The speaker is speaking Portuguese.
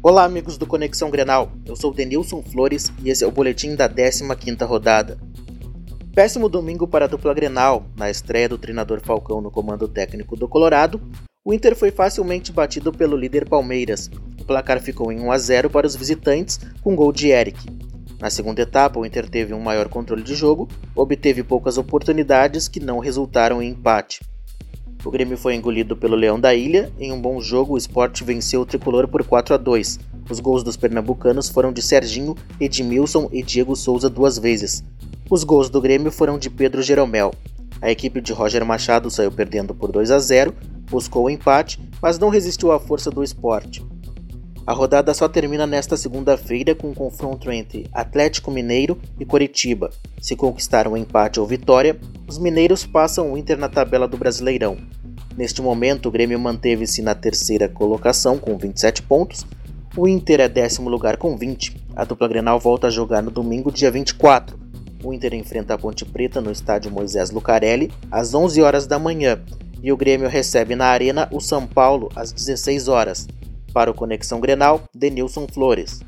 Olá, amigos do Conexão Grenal. Eu sou Denilson Flores e esse é o boletim da 15ª rodada. Péssimo domingo para a dupla Grenal. Na estreia do treinador Falcão no comando técnico do Colorado, o Inter foi facilmente batido pelo líder Palmeiras. O placar ficou em 1 a 0 para os visitantes, com gol de Eric. Na segunda etapa, o Inter teve um maior controle de jogo, obteve poucas oportunidades que não resultaram em empate. O Grêmio foi engolido pelo Leão da Ilha. Em um bom jogo, o Sport venceu o tricolor por 4 a 2. Os gols dos pernambucanos foram de Serginho, Edmilson e Diego Souza duas vezes. Os gols do Grêmio foram de Pedro Jeromel. A equipe de Roger Machado saiu perdendo por 2 a 0, buscou o empate, mas não resistiu à força do esporte. A rodada só termina nesta segunda-feira com um confronto entre Atlético Mineiro e Coritiba. Se conquistar um empate ou vitória, os mineiros passam o Inter na tabela do Brasileirão. Neste momento, o Grêmio manteve-se na terceira colocação com 27 pontos. O Inter é décimo lugar com 20. A dupla Grenal volta a jogar no domingo, dia 24. O Inter enfrenta a Ponte Preta no estádio Moisés Lucarelli às 11 horas da manhã e o Grêmio recebe na Arena o São Paulo às 16 horas. Para o Conexão Grenal, Denilson Flores.